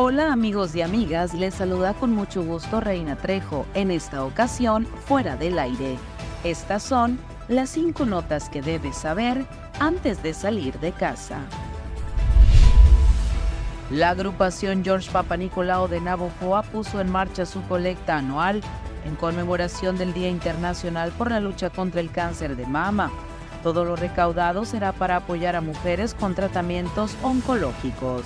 Hola amigos y amigas, les saluda con mucho gusto Reina Trejo, en esta ocasión fuera del aire. Estas son las cinco notas que debes saber antes de salir de casa. La agrupación George Papanicolao de Navojoa puso en marcha su colecta anual en conmemoración del Día Internacional por la lucha contra el cáncer de mama. Todo lo recaudado será para apoyar a mujeres con tratamientos oncológicos.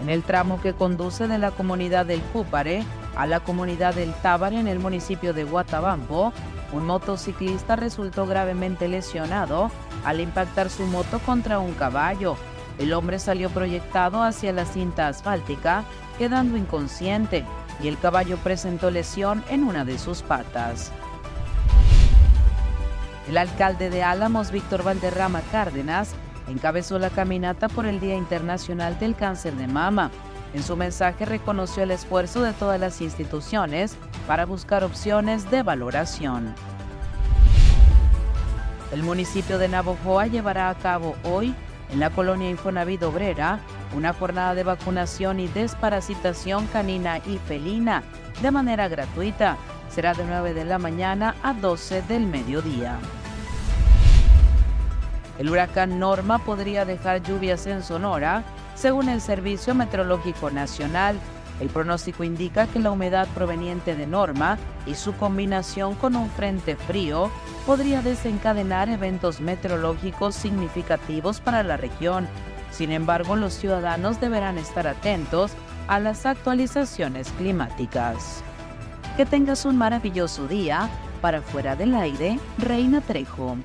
En el tramo que conduce de la comunidad del Cúpare a la comunidad del Tábara en el municipio de Guatabampo, un motociclista resultó gravemente lesionado al impactar su moto contra un caballo. El hombre salió proyectado hacia la cinta asfáltica, quedando inconsciente, y el caballo presentó lesión en una de sus patas. El alcalde de Álamos, Víctor Valderrama Cárdenas, encabezó la caminata por el Día Internacional del Cáncer de Mama. En su mensaje reconoció el esfuerzo de todas las instituciones para buscar opciones de valoración. El municipio de Navojoa llevará a cabo hoy, en la colonia Infonavit Obrera, una jornada de vacunación y desparasitación canina y felina de manera gratuita. Será de 9 de la mañana a 12 del mediodía. El huracán Norma podría dejar lluvias en Sonora, según el Servicio Meteorológico Nacional. El pronóstico indica que la humedad proveniente de Norma y su combinación con un frente frío podría desencadenar eventos meteorológicos significativos para la región. Sin embargo, los ciudadanos deberán estar atentos a las actualizaciones climáticas. Que tengas un maravilloso día. Para fuera del aire, Reina Trejo.